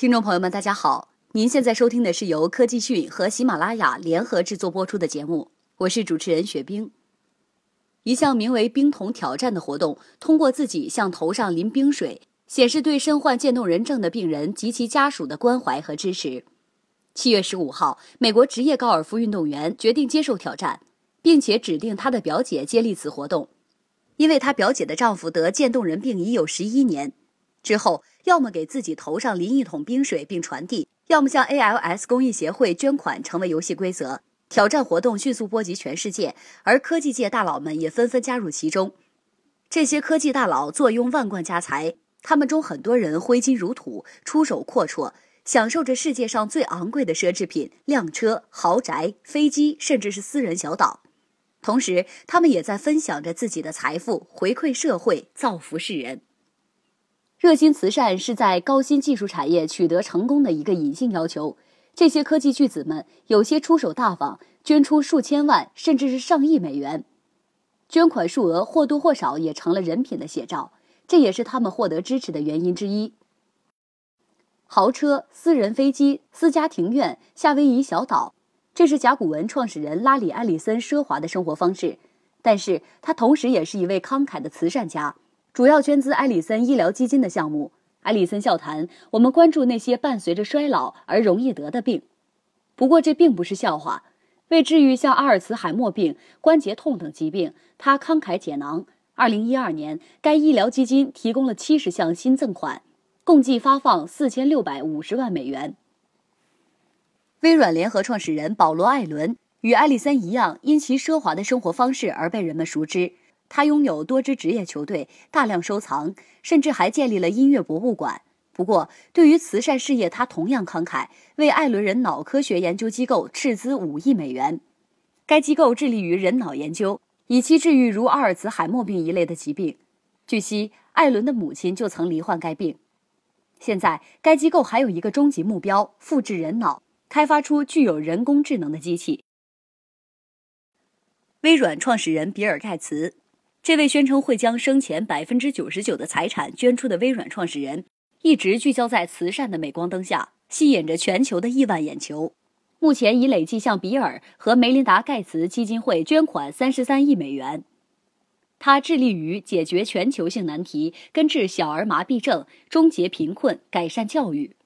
听众朋友们，大家好，您现在收听的是由科技讯和喜马拉雅联合制作播出的节目，我是主持人雪冰。一项名为“冰桶挑战”的活动，通过自己向头上淋冰水，显示对身患渐冻人症的病人及其家属的关怀和支持。七月十五号，美国职业高尔夫运动员决定接受挑战，并且指定他的表姐接力此活动，因为他表姐的丈夫得渐冻人病已有十一年。之后，要么给自己头上淋一桶冰水并传递，要么向 ALS 公益协会捐款，成为游戏规则。挑战活动迅速波及全世界，而科技界大佬们也纷纷加入其中。这些科技大佬坐拥万贯家财，他们中很多人挥金如土，出手阔绰，享受着世界上最昂贵的奢侈品、辆车、豪宅、飞机，甚至是私人小岛。同时，他们也在分享着自己的财富，回馈社会，造福世人。热心慈善是在高新技术产业取得成功的一个隐性要求。这些科技巨子们有些出手大方，捐出数千万甚至是上亿美元，捐款数额或多或少也成了人品的写照，这也是他们获得支持的原因之一。豪车、私人飞机、私家庭院、夏威夷小岛，这是甲骨文创始人拉里·埃里森奢华的生活方式，但是他同时也是一位慷慨的慈善家。主要捐资埃里森医疗基金的项目。埃里森笑谈：“我们关注那些伴随着衰老而容易得的病。不过这并不是笑话。为治愈像阿尔茨海默病、关节痛等疾病，他慷慨解囊。二零一二年，该医疗基金提供了七十项新赠款，共计发放四千六百五十万美元。”微软联合创始人保罗·艾伦与埃里森一样，因其奢华的生活方式而被人们熟知。他拥有多支职业球队，大量收藏，甚至还建立了音乐博物馆。不过，对于慈善事业，他同样慷慨，为艾伦人脑科学研究机构斥资五亿美元。该机构致力于人脑研究，以期治愈如阿尔茨海默病一类的疾病。据悉，艾伦的母亲就曾罹患该病。现在，该机构还有一个终极目标：复制人脑，开发出具有人工智能的机器。微软创始人比尔·盖茨。这位宣称会将生前百分之九十九的财产捐出的微软创始人，一直聚焦在慈善的镁光灯下，吸引着全球的亿万眼球。目前已累计向比尔和梅琳达·盖茨基金会捐款三十三亿美元。他致力于解决全球性难题，根治小儿麻痹症，终结贫困，改善教育。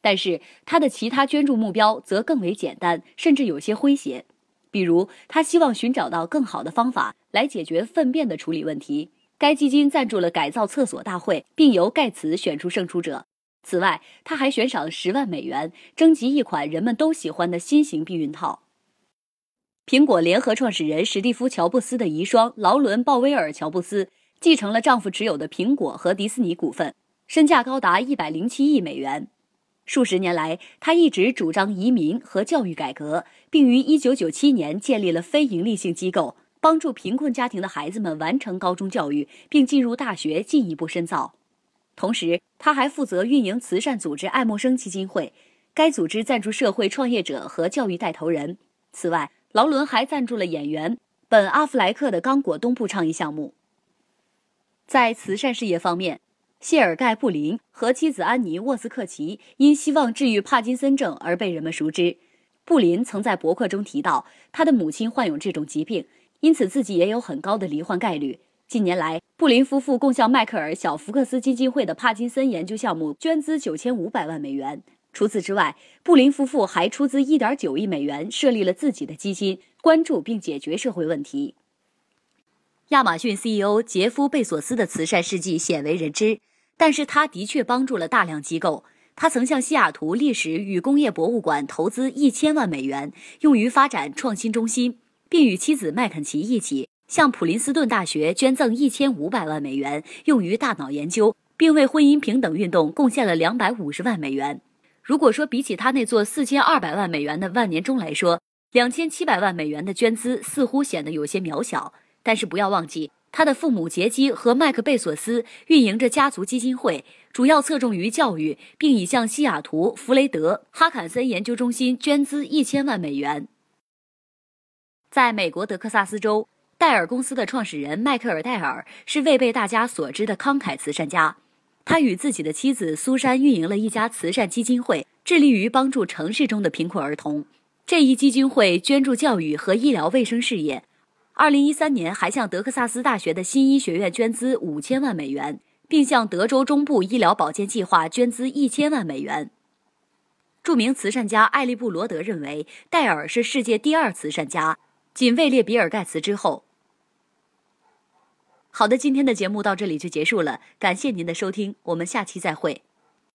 但是，他的其他捐助目标则更为简单，甚至有些诙谐。比如，他希望寻找到更好的方法来解决粪便的处理问题。该基金赞助了改造厕所大会，并由盖茨选出胜出者。此外，他还悬赏十万美元征集一款人们都喜欢的新型避孕套。苹果联合创始人史蒂夫·乔布斯的遗孀劳伦·鲍威尔·乔布斯继承了丈夫持有的苹果和迪士尼股份，身价高达一百零七亿美元。数十年来，他一直主张移民和教育改革，并于1997年建立了非营利性机构，帮助贫困家庭的孩子们完成高中教育，并进入大学进一步深造。同时，他还负责运营慈善组织爱默生基金会，该组织赞助社会创业者和教育带头人。此外，劳伦还赞助了演员本·阿弗莱克的刚果东部倡议项目。在慈善事业方面，谢尔盖·布林和妻子安妮·沃斯克奇因希望治愈帕金森症而被人们熟知。布林曾在博客中提到，他的母亲患有这种疾病，因此自己也有很高的罹患概率。近年来，布林夫妇共向迈克尔·小福克斯基金会的帕金森研究项目捐资九千五百万美元。除此之外，布林夫妇还出资一点九亿美元设立了自己的基金，关注并解决社会问题。亚马逊 CEO 杰夫·贝索斯的慈善事迹鲜为人知。但是他的确帮助了大量机构。他曾向西雅图历史与工业博物馆投资一千万美元，用于发展创新中心，并与妻子麦肯齐一起向普林斯顿大学捐赠一千五百万美元，用于大脑研究，并为婚姻平等运动贡献了两百五十万美元。如果说比起他那座四千二百万美元的万年钟来说，两千七百万美元的捐资似乎显得有些渺小，但是不要忘记。他的父母杰基和麦克贝索斯运营着家族基金会，主要侧重于教育，并已向西雅图弗雷德哈坎森研究中心捐资一千万美元。在美国德克萨斯州，戴尔公司的创始人迈克尔·戴尔是未被大家所知的慷慨慈善家。他与自己的妻子苏珊运营了一家慈善基金会，致力于帮助城市中的贫困儿童。这一基金会捐助教育和医疗卫生事业。二零一三年，还向德克萨斯大学的新医学院捐资五千万美元，并向德州中部医疗保健计划捐资一千万美元。著名慈善家艾利布罗德认为，戴尔是世界第二慈善家，仅位列比尔盖茨之后。好的，今天的节目到这里就结束了，感谢您的收听，我们下期再会。